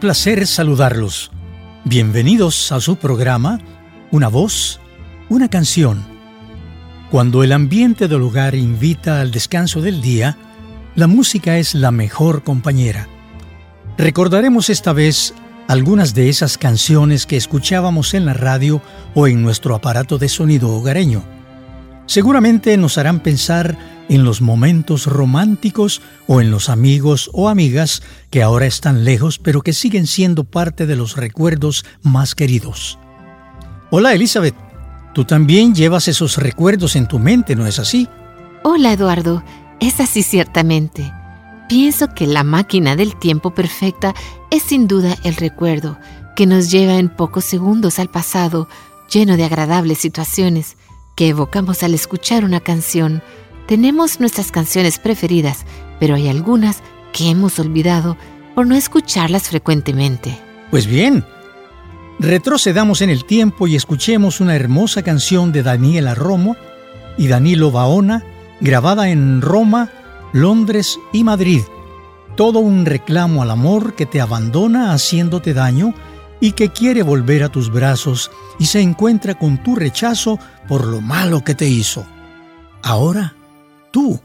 Placer saludarlos. Bienvenidos a su programa Una voz, una canción. Cuando el ambiente del hogar invita al descanso del día, la música es la mejor compañera. Recordaremos esta vez algunas de esas canciones que escuchábamos en la radio o en nuestro aparato de sonido hogareño. Seguramente nos harán pensar en los momentos románticos o en los amigos o amigas que ahora están lejos pero que siguen siendo parte de los recuerdos más queridos. Hola Elizabeth, tú también llevas esos recuerdos en tu mente, ¿no es así? Hola Eduardo, es así ciertamente. Pienso que la máquina del tiempo perfecta es sin duda el recuerdo, que nos lleva en pocos segundos al pasado, lleno de agradables situaciones que evocamos al escuchar una canción, tenemos nuestras canciones preferidas, pero hay algunas que hemos olvidado por no escucharlas frecuentemente. Pues bien, retrocedamos en el tiempo y escuchemos una hermosa canción de Daniela Romo y Danilo Baona, grabada en Roma, Londres y Madrid. Todo un reclamo al amor que te abandona haciéndote daño y que quiere volver a tus brazos y se encuentra con tu rechazo por lo malo que te hizo. Ahora tú.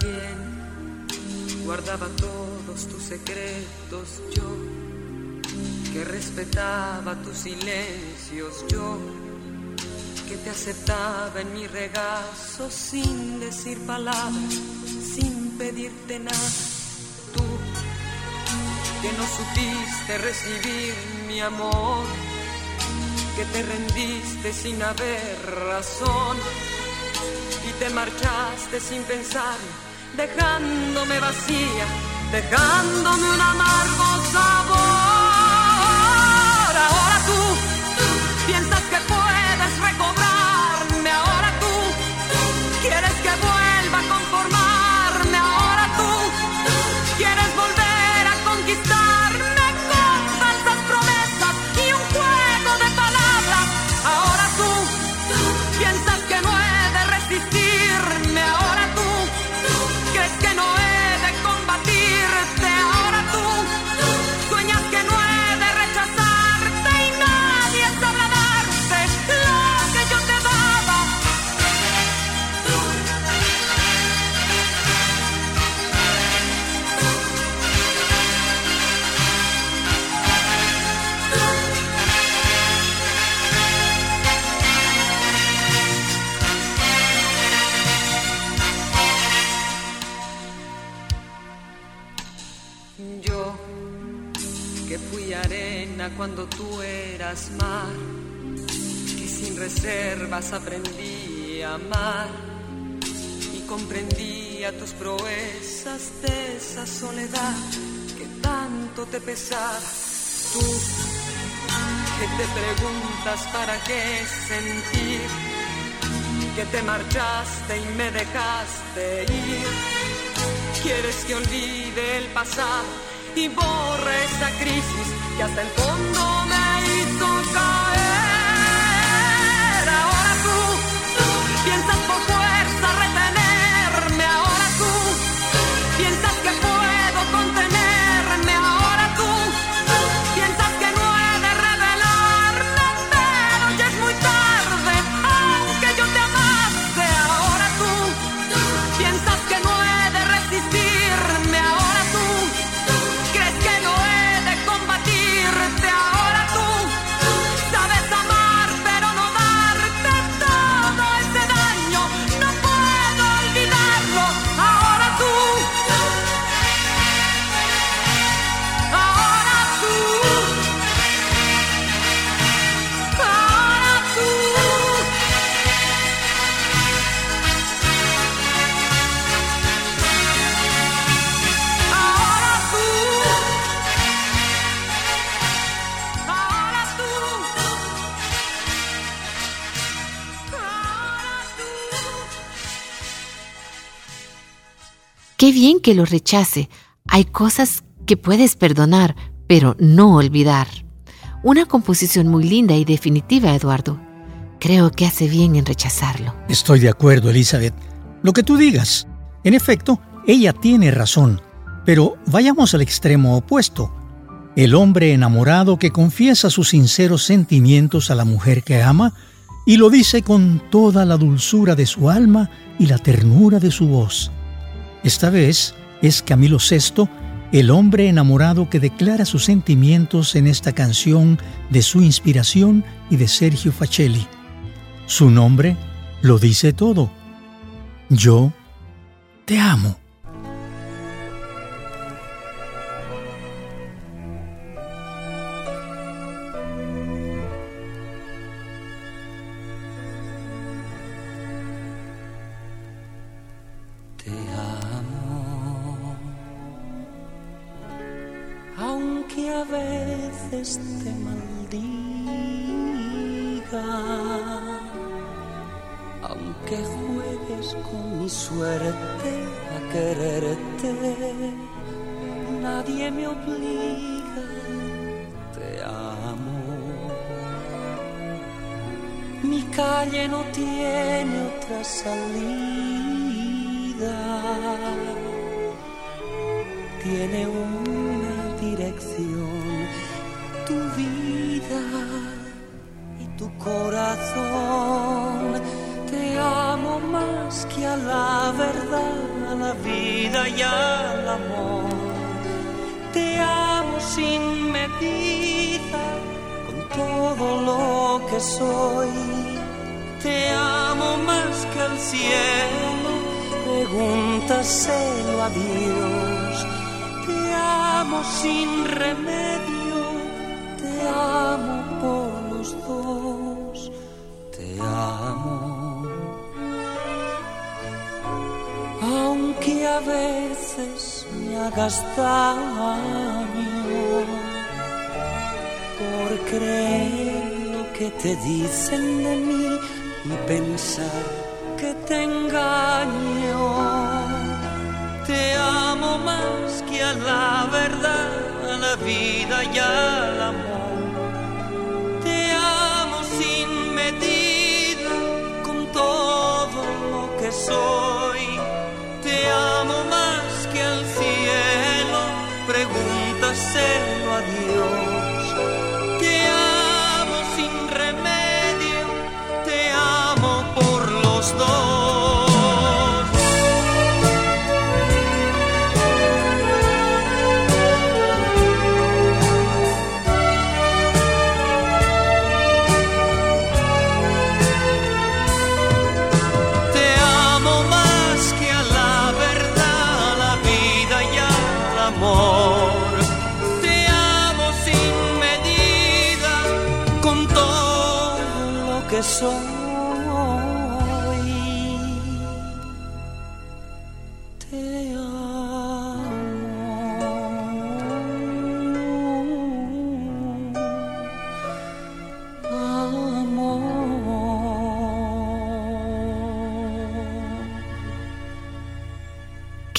¿Quién guardaba todos tus secretos? Yo, que respetaba tus silencios, yo, que te aceptaba en mi regazo sin decir palabras, sin pedirte nada. Que no supiste recibir mi amor, que te rendiste sin haber razón y te marchaste sin pensar, dejándome vacía, dejándome un amargo sabor. Pesaba. Tú que te preguntas para qué sentir, que te marchaste y me dejaste ir. Quieres que olvide el pasado y borre esa crisis que hasta el fondo bien que lo rechace. Hay cosas que puedes perdonar, pero no olvidar. Una composición muy linda y definitiva, Eduardo. Creo que hace bien en rechazarlo. Estoy de acuerdo, Elizabeth. Lo que tú digas. En efecto, ella tiene razón. Pero vayamos al extremo opuesto. El hombre enamorado que confiesa sus sinceros sentimientos a la mujer que ama y lo dice con toda la dulzura de su alma y la ternura de su voz. Esta vez es Camilo VI, el hombre enamorado que declara sus sentimientos en esta canción de su inspiración y de Sergio Facelli. Su nombre lo dice todo. Yo te amo. Nadie me obliga, te amo. Mi calle no tiene otra salida. Tiene una dirección, tu vida y tu corazón. Te amo más que a la verdad, a la vida y al amor. Te amo sin medida con todo lo que soy. Te amo más que al cielo, pregúntaselo a Dios. Te amo sin remedio, te amo por los dos. Te amo. Aunque a veces hagas daño por creer lo que te dicen de mí y pensar que te engaño. Te amo más que a la verdad, a la vida y al amor. Te amo sin medida, con todo lo que soy.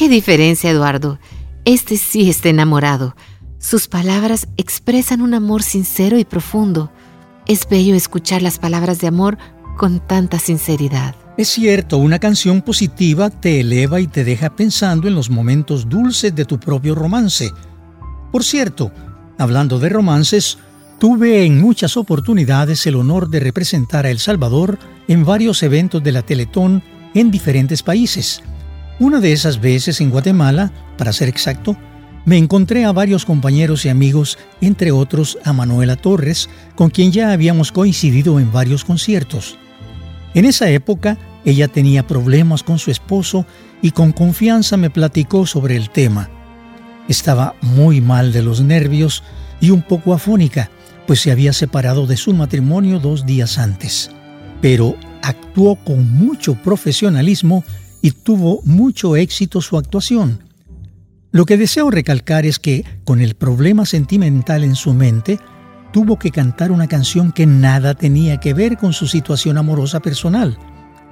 Diferencia, Eduardo. Este sí está enamorado. Sus palabras expresan un amor sincero y profundo. Es bello escuchar las palabras de amor con tanta sinceridad. Es cierto, una canción positiva te eleva y te deja pensando en los momentos dulces de tu propio romance. Por cierto, hablando de romances, tuve en muchas oportunidades el honor de representar a El Salvador en varios eventos de la Teletón en diferentes países. Una de esas veces en Guatemala, para ser exacto, me encontré a varios compañeros y amigos, entre otros a Manuela Torres, con quien ya habíamos coincidido en varios conciertos. En esa época, ella tenía problemas con su esposo y con confianza me platicó sobre el tema. Estaba muy mal de los nervios y un poco afónica, pues se había separado de su matrimonio dos días antes. Pero actuó con mucho profesionalismo y tuvo mucho éxito su actuación. Lo que deseo recalcar es que, con el problema sentimental en su mente, tuvo que cantar una canción que nada tenía que ver con su situación amorosa personal.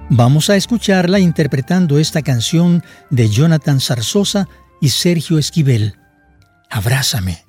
Vamos a escucharla interpretando esta canción de Jonathan Zarzosa y Sergio Esquivel. Abrázame.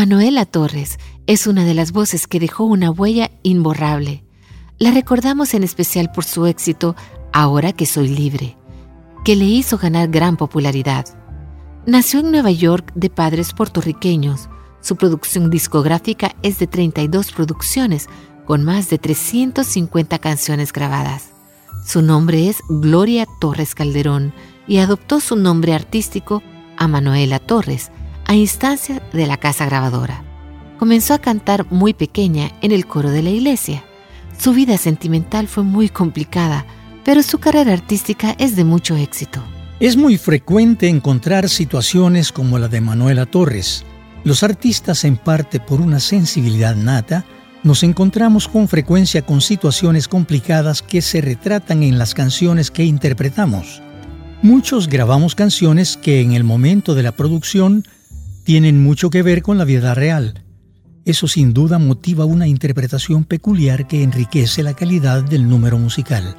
Manuela Torres es una de las voces que dejó una huella imborrable. La recordamos en especial por su éxito Ahora que soy libre. que le hizo ganar gran popularidad. Nació en Nueva York de padres puertorriqueños. Su producción discográfica es de 32 producciones, con más de 350 canciones grabadas. Su nombre es Gloria Torres Calderón y adoptó su nombre artístico a Manuela Torres, a instancia de la casa grabadora. Comenzó a cantar muy pequeña en el coro de la iglesia. Su vida sentimental fue muy complicada, pero su carrera artística es de mucho éxito. Es muy frecuente encontrar situaciones como la de Manuela Torres. Los artistas, en parte por una sensibilidad nata, nos encontramos con frecuencia con situaciones complicadas que se retratan en las canciones que interpretamos. Muchos grabamos canciones que en el momento de la producción tienen mucho que ver con la vida real. Eso sin duda motiva una interpretación peculiar que enriquece la calidad del número musical.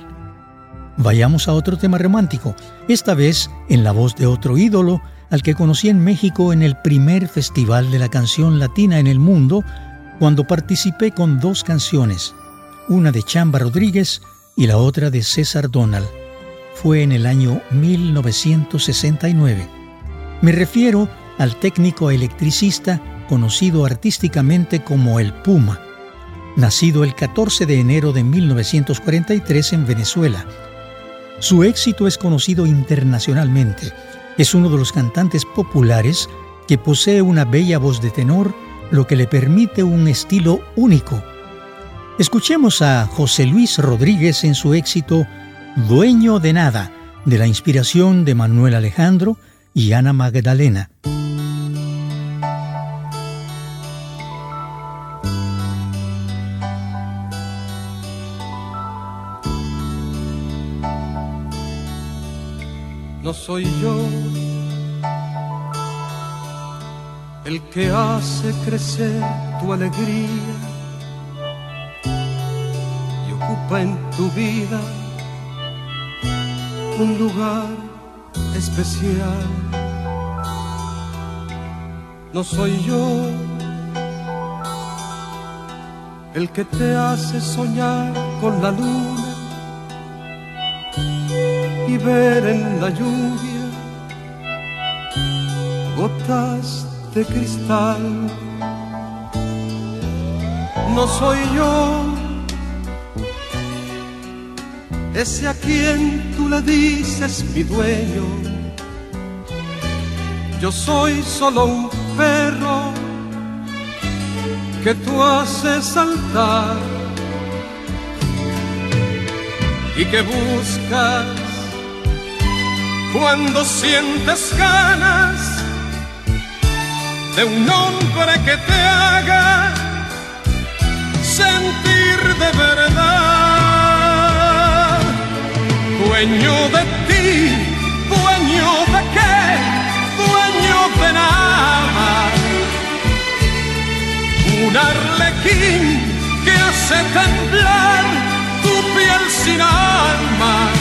Vayamos a otro tema romántico, esta vez en la voz de otro ídolo al que conocí en México en el primer Festival de la Canción Latina en el mundo, cuando participé con dos canciones, una de Chamba Rodríguez y la otra de César Donald. Fue en el año 1969. Me refiero al técnico electricista conocido artísticamente como el Puma, nacido el 14 de enero de 1943 en Venezuela. Su éxito es conocido internacionalmente. Es uno de los cantantes populares que posee una bella voz de tenor, lo que le permite un estilo único. Escuchemos a José Luis Rodríguez en su éxito Dueño de Nada, de la inspiración de Manuel Alejandro y Ana Magdalena. No soy yo el que hace crecer tu alegría y ocupa en tu vida un lugar especial. No soy yo el que te hace soñar con la luna y ver en la lluvia gotas de cristal. No soy yo ese a quien tú le dices mi dueño. Yo soy solo un perro que tú haces saltar y que buscas cuando sientes ganas de un hombre que te haga sentir de verdad, dueño de ti, dueño de qué, dueño de nada, un arlequín que hace temblar tu piel sin alma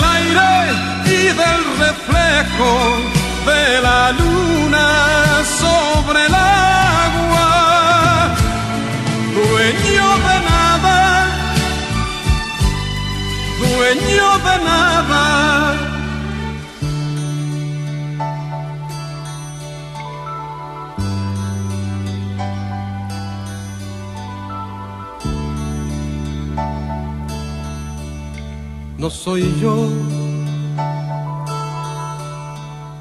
del reflejo de la luna sobre el agua, dueño de nada, dueño de nada. No soy yo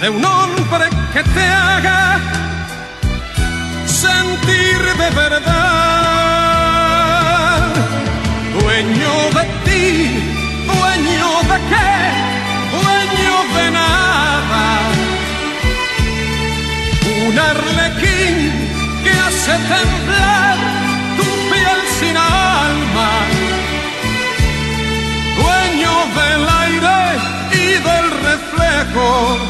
de un hombre que te haga sentir de verdad, dueño de ti, dueño de qué, dueño de nada, un arlequín que hace temblar tu piel sin alma, dueño del aire y del reflejo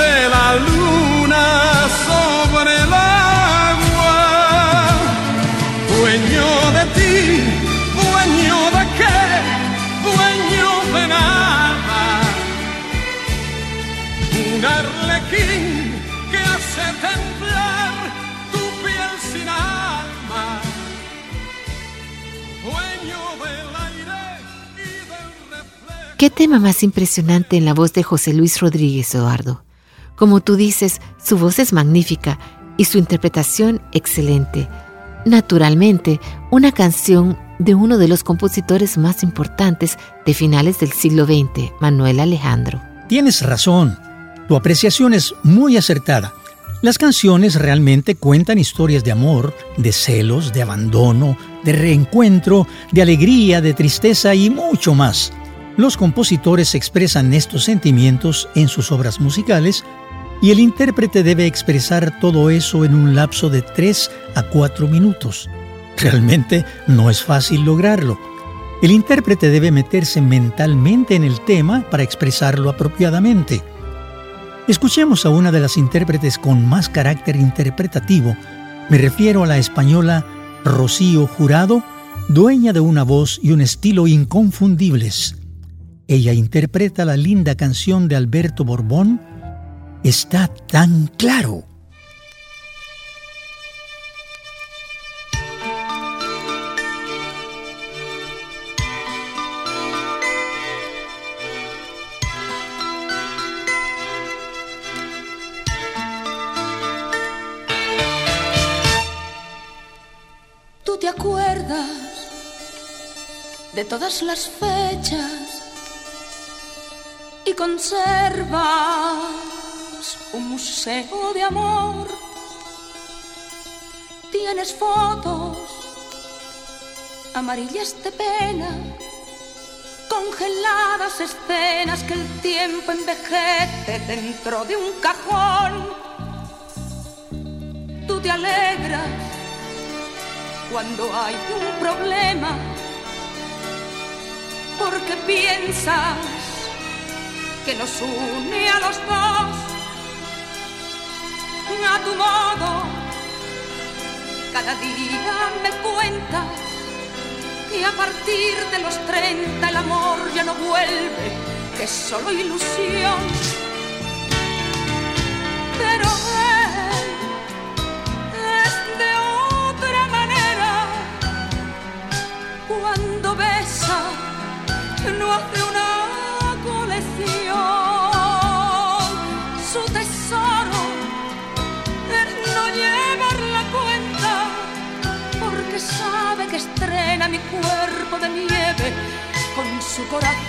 de la luna sobre el agua. Dueño de ti, dueño de qué, dueño de nada. Un arlequín que hace temblar tu piel sin alma. Dueño del aire y del reflejo. ¿Qué tema más impresionante en la voz de José Luis Rodríguez, Eduardo? Como tú dices, su voz es magnífica y su interpretación excelente. Naturalmente, una canción de uno de los compositores más importantes de finales del siglo XX, Manuel Alejandro. Tienes razón. Tu apreciación es muy acertada. Las canciones realmente cuentan historias de amor, de celos, de abandono, de reencuentro, de alegría, de tristeza y mucho más. Los compositores expresan estos sentimientos en sus obras musicales y el intérprete debe expresar todo eso en un lapso de 3 a 4 minutos. Realmente no es fácil lograrlo. El intérprete debe meterse mentalmente en el tema para expresarlo apropiadamente. Escuchemos a una de las intérpretes con más carácter interpretativo. Me refiero a la española Rocío Jurado, dueña de una voz y un estilo inconfundibles. Ella interpreta la linda canción de Alberto Borbón, Está tan claro. ¿Tú te acuerdas de todas las fechas y conservas un museo de amor? Tienes fotos amarillas de pena, congeladas escenas que el tiempo envejece dentro de un cajón. Tú te alegras cuando hay un problema, porque piensas que nos une a los dos, a tu modo. Cada día me cuentas que a partir de los 30 el amor ya no vuelve, que es solo ilusión. Pero él es de otra manera cuando besa no hace mi cuerpo de nieve con su corazón.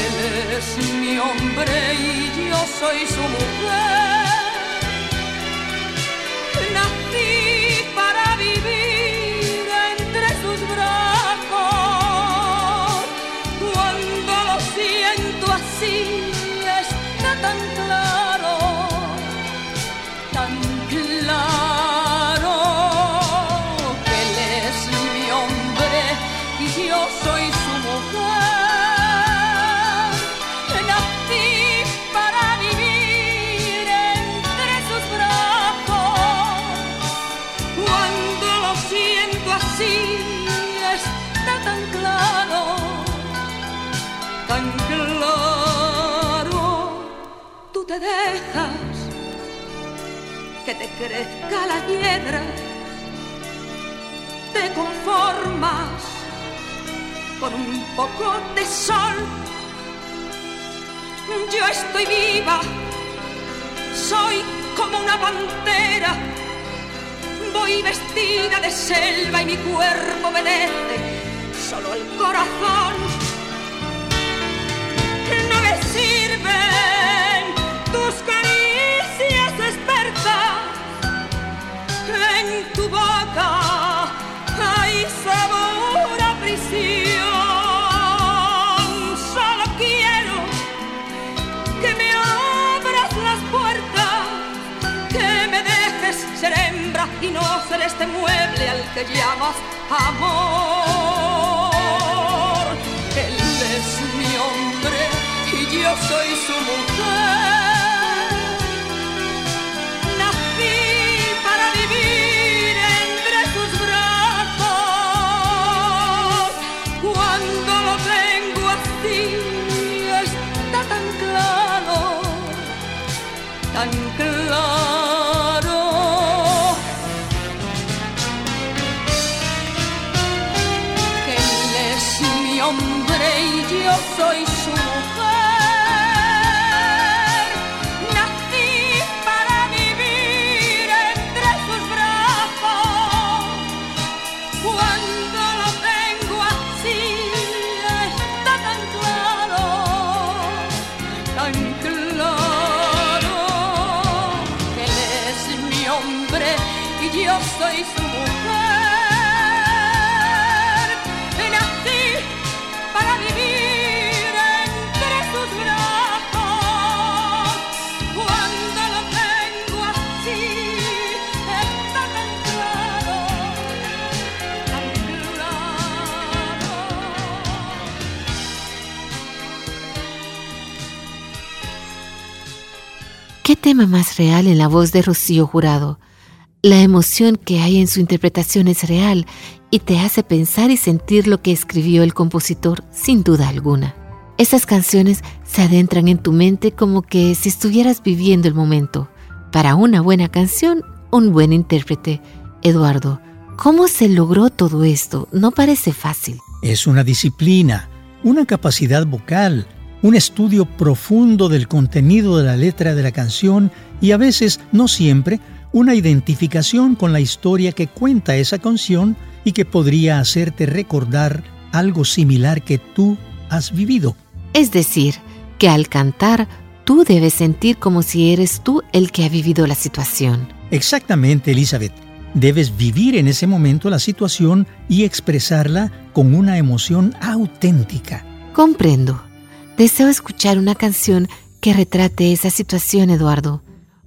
Él es mi hombre y yo soy su mujer Dejas que te crezca la piedra, te conformas con un poco de sol. Yo estoy viva, soy como una pantera, voy vestida de selva y mi cuerpo obedece, solo el corazón no le sirven hay sabor a prisión. Solo quiero que me abras las puertas, que me dejes ser hembra y no ser este mueble al que llamas amor. Él es mi hombre y yo soy su mujer. Tema más real en la voz de Rocío Jurado? La emoción que hay en su interpretación es real y te hace pensar y sentir lo que escribió el compositor sin duda alguna. Esas canciones se adentran en tu mente como que si estuvieras viviendo el momento. Para una buena canción, un buen intérprete. Eduardo, ¿cómo se logró todo esto? No parece fácil. Es una disciplina, una capacidad vocal, un estudio profundo del contenido de la letra de la canción y a veces, no siempre, una identificación con la historia que cuenta esa canción y que podría hacerte recordar algo similar que tú has vivido. Es decir, que al cantar, tú debes sentir como si eres tú el que ha vivido la situación. Exactamente, Elizabeth. Debes vivir en ese momento la situación y expresarla con una emoción auténtica. Comprendo. Deseo escuchar una canción que retrate esa situación, Eduardo.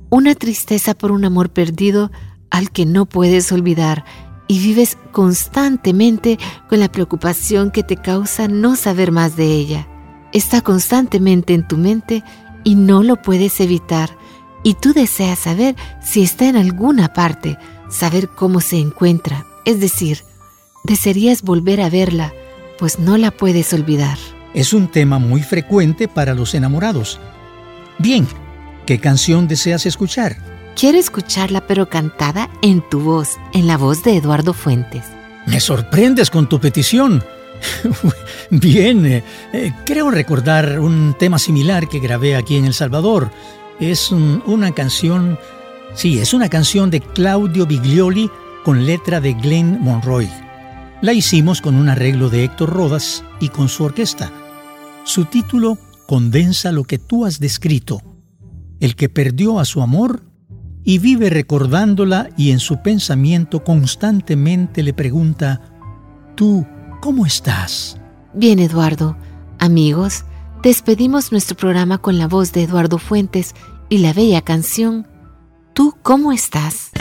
Una tristeza por un amor perdido al que no puedes olvidar y vives constantemente con la preocupación que te causa no saber más de ella. Está constantemente en tu mente y no lo puedes evitar. Y tú deseas saber si está en alguna parte, saber cómo se encuentra. Es decir, desearías volver a verla, pues no la puedes olvidar. Es un tema muy frecuente para los enamorados. Bien, ¿qué canción deseas escuchar? Quiero escucharla pero cantada en tu voz, en la voz de Eduardo Fuentes. Me sorprendes con tu petición. Bien, eh, eh, creo recordar un tema similar que grabé aquí en El Salvador. Es un- una canción, sí, es una canción de Claudio Biglioli con letra de Glenn Monroy. La hicimos con un arreglo de Héctor Rodas y con su orquesta. Su título condensa lo que tú has descrito. El que perdió a su amor y vive recordándola y en su pensamiento constantemente le pregunta, ¿tú cómo estás? Bien, Eduardo. Amigos, despedimos nuestro programa con la voz de Eduardo Fuentes y la bella canción ¿Tú cómo estás?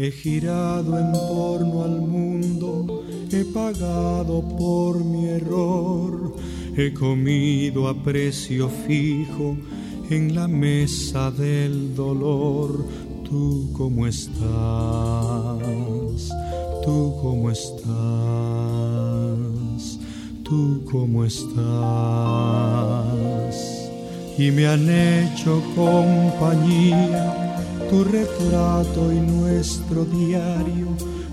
He girado en torno al mundo, he pagado por mi error, he comido a precio fijo en la mesa del dolor. ¿Tú cómo estás? ¿Tú cómo estás? ¿Tú cómo estás? Y me han hecho compañía tu retrato y nuestro diario,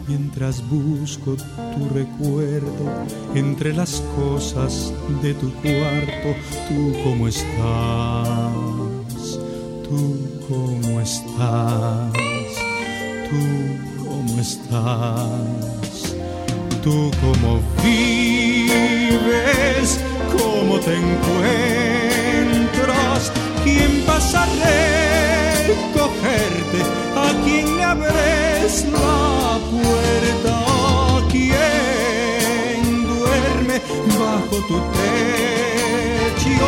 mientras busco tu recuerdo entre las cosas de tu cuarto. Tú cómo estás, tú cómo estás, tú cómo estás, tú cómo vives, cómo te encuentras, quién pasaré a quien abres la puerta, a quien duerme bajo tu techo,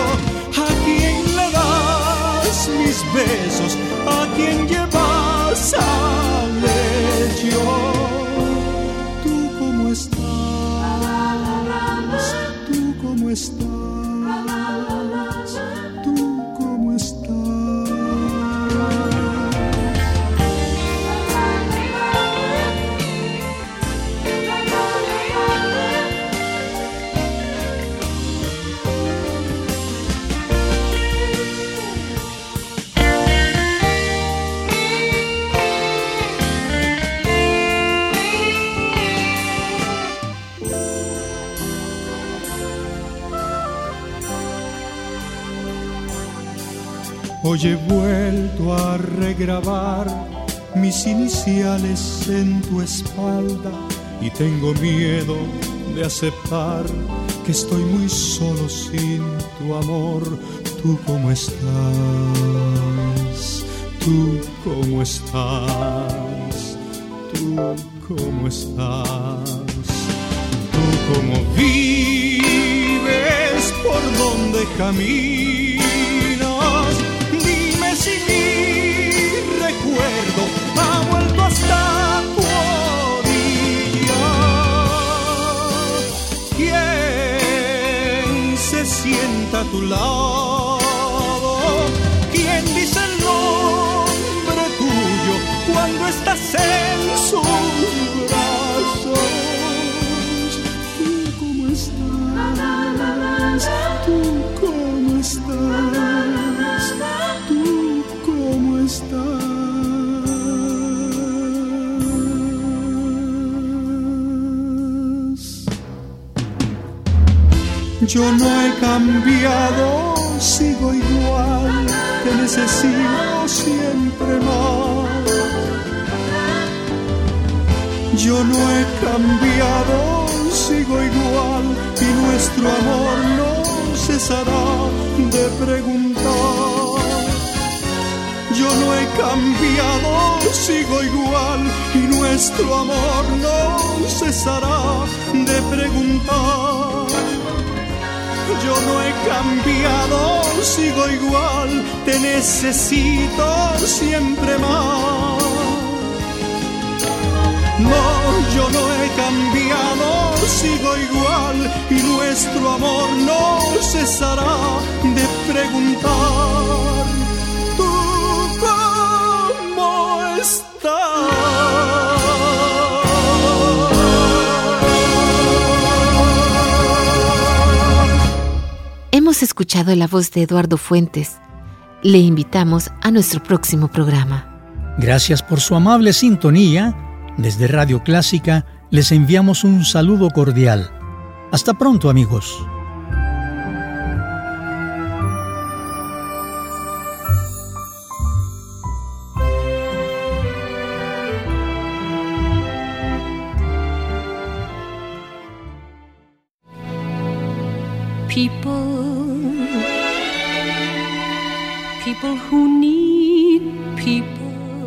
a quien le das mis besos, a quien llevas al lecho. ¿Tú cómo estás? ¿Tú cómo estás? Hoy he vuelto a regrabar mis iniciales en tu espalda y tengo miedo de aceptar que estoy muy solo sin tu amor. ¿Tú cómo estás? ¿Tú cómo estás? ¿Tú cómo estás? ¿Tú cómo vives? ¿Por dónde caminas? Tu lado? Yo no he cambiado, sigo igual, te necesito siempre más. Yo no he cambiado, sigo igual y nuestro amor no cesará de preguntar. Yo no he cambiado, sigo igual y nuestro amor no cesará de preguntar. Yo no he cambiado, sigo igual, te necesito siempre más. No, yo no he cambiado, sigo igual y nuestro amor no cesará de preguntar. Hemos escuchado la voz de Eduardo Fuentes. Le invitamos a nuestro próximo programa. Gracias por su amable sintonía. Desde Radio Clásica les enviamos un saludo cordial. Hasta pronto amigos.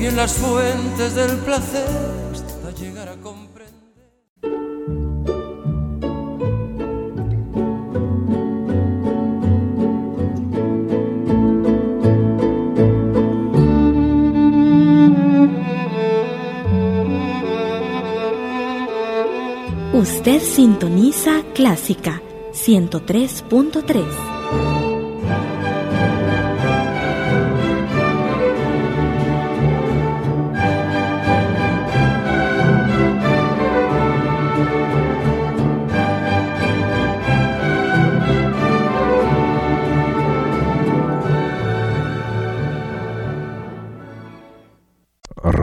Bebí en las fuentes del placer hasta llegar a comprender. Usted sintoniza Clásica 103.3.